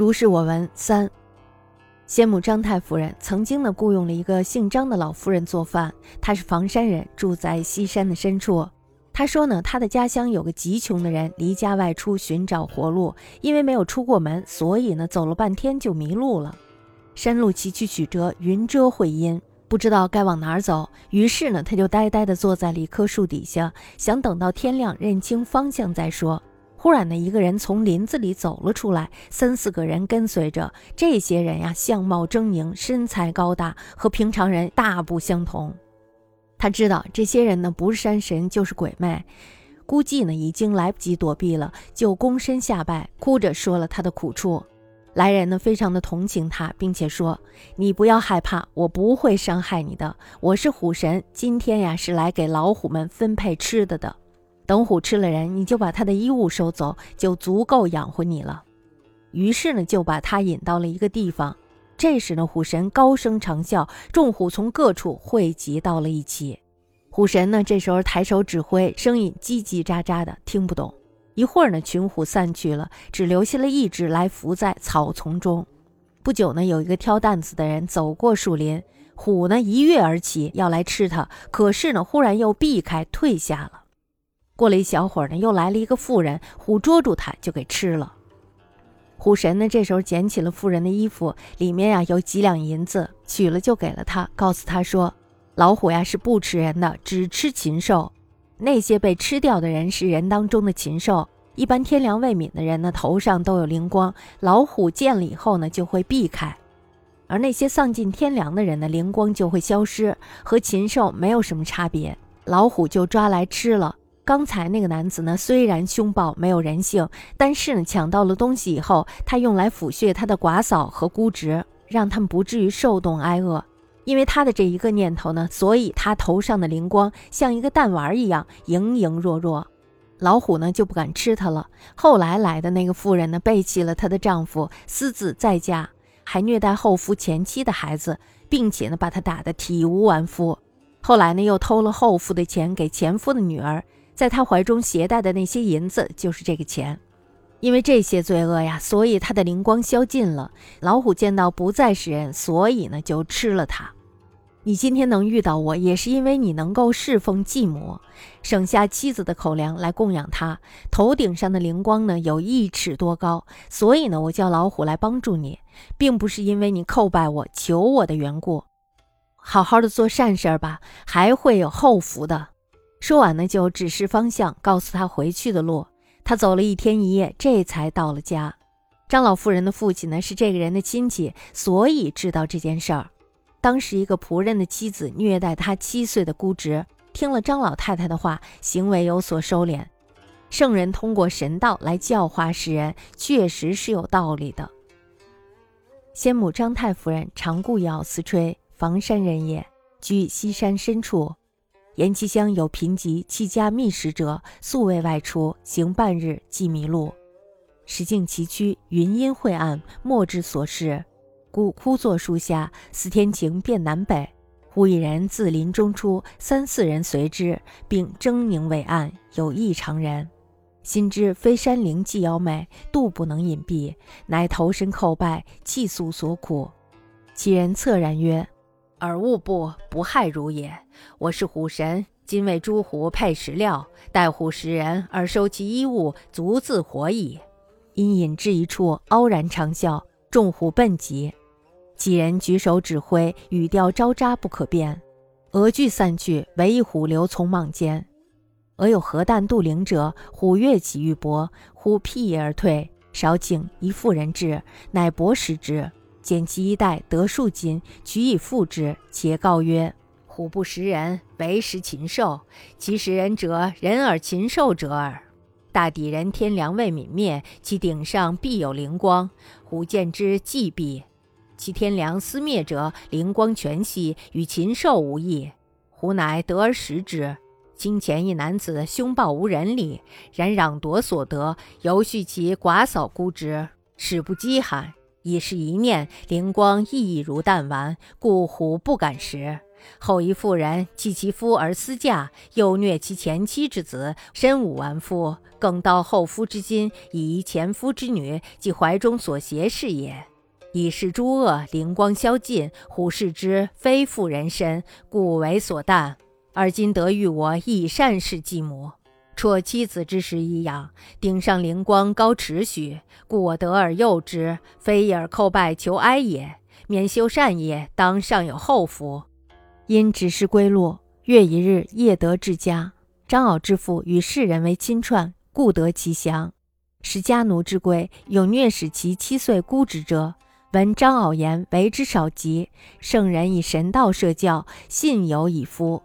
如是我闻三。先母张太夫人曾经呢雇佣了一个姓张的老夫人做饭，她是房山人，住在西山的深处。她说呢，她的家乡有个极穷的人，离家外出寻找活路，因为没有出过门，所以呢走了半天就迷路了。山路崎岖曲折，云遮晦阴，不知道该往哪儿走。于是呢，他就呆呆地坐在了一棵树底下，想等到天亮认清方向再说。忽然呢，一个人从林子里走了出来，三四个人跟随着。这些人呀，相貌狰狞，身材高大，和平常人大不相同。他知道这些人呢，不是山神就是鬼魅，估计呢已经来不及躲避了，就躬身下拜，哭着说了他的苦处。来人呢，非常的同情他，并且说：“你不要害怕，我不会伤害你的。我是虎神，今天呀是来给老虎们分配吃的的。”等虎吃了人，你就把他的衣物收走，就足够养活你了。于是呢，就把他引到了一个地方。这时呢，虎神高声长啸，众虎从各处汇集到了一起。虎神呢，这时候抬手指挥，声音叽叽喳喳的，听不懂。一会儿呢，群虎散去了，只留下了一只来伏在草丛中。不久呢，有一个挑担子的人走过树林，虎呢一跃而起，要来吃它，可是呢，忽然又避开，退下了。过了一小会儿呢，又来了一个妇人，虎捉住他就给吃了。虎神呢，这时候捡起了妇人的衣服，里面呀有几两银子，取了就给了他，告诉他说：“老虎呀是不吃人的，只吃禽兽。那些被吃掉的人是人当中的禽兽。一般天良未泯的人呢，头上都有灵光，老虎见了以后呢，就会避开；而那些丧尽天良的人呢，灵光就会消失，和禽兽没有什么差别。老虎就抓来吃了。”刚才那个男子呢，虽然凶暴没有人性，但是呢，抢到了东西以后，他用来抚恤他的寡嫂和姑侄，让他们不至于受冻挨饿。因为他的这一个念头呢，所以他头上的灵光像一个弹丸一样莹莹若若。老虎呢就不敢吃他了。后来来的那个妇人呢，背弃了她的丈夫，私自再嫁，还虐待后夫前妻的孩子，并且呢，把他打得体无完肤。后来呢，又偷了后夫的钱给前夫的女儿。在他怀中携带的那些银子，就是这个钱。因为这些罪恶呀，所以他的灵光消尽了。老虎见到不再是人，所以呢就吃了他。你今天能遇到我，也是因为你能够侍奉继母，省下妻子的口粮来供养他。头顶上的灵光呢有一尺多高，所以呢我叫老虎来帮助你，并不是因为你叩拜我、求我的缘故。好好的做善事儿吧，还会有后福的。说完呢，就指示方向，告诉他回去的路。他走了一天一夜，这才到了家。张老妇人的父亲呢是这个人的亲戚，所以知道这件事儿。当时一个仆人的妻子虐待他七岁的姑侄，听了张老太太的话，行为有所收敛。圣人通过神道来教化世人，确实是有道理的。先母张太夫人常故咬思吹，房山人也，居西山深处。延其乡有贫瘠，弃家觅食者，素未外出，行半日即迷路。时境崎岖，云阴晦暗，莫之所视。故枯坐树下，思天晴变南北。忽一人自林中出，三四人随之，并狰狞伟岸，有异常人。心知非山灵既妖媚，度不能隐蔽，乃投身叩拜，泣诉所苦。其人恻然曰。尔勿不不害汝也。我是虎神，今为诸虎配食料，待虎食人，而收其衣物，足自活矣。因引至一处，傲然长啸，众虎奔疾。几人举手指挥，语调招扎不可辨。鹅俱散去，唯一虎留从莽间。俄有何旦渡灵者，虎跃起欲搏，虎辟而退。少顷，一妇人至，乃搏食之。捡其衣带，得数斤，取以付之。且告曰：“虎不食人，唯食禽兽。其食人者，人而禽兽者耳。大抵人天良未泯灭，其顶上必有灵光。虎见之，既毙。其天良思灭者，灵光全息，与禽兽无异。虎乃得而食之。今前一男子凶暴无人理，然攘夺所得，犹恤其寡嫂孤侄，使不饥寒。”已是一念灵光，亦如弹丸，故虎不敢食。后一妇人弃其夫而私嫁，又虐其前妻之子，身无完肤，更盗后夫之金，以遗前夫之女，即怀中所携是也。以是诸恶，灵光消尽，虎视之非妇人身，故为所惮。而今得遇我，亦善事继母。辍妻子之时已养，顶上灵光高持许，故我得而诱之，非以而叩拜求哀也。免修善业，当尚有后福。因指示归路，月一日，夜得至家。张敖之父与世人为亲串，故得其详。使家奴之贵，有虐使其七岁孤之者。闻张敖言，为之少疾。圣人以神道设教，信有以夫。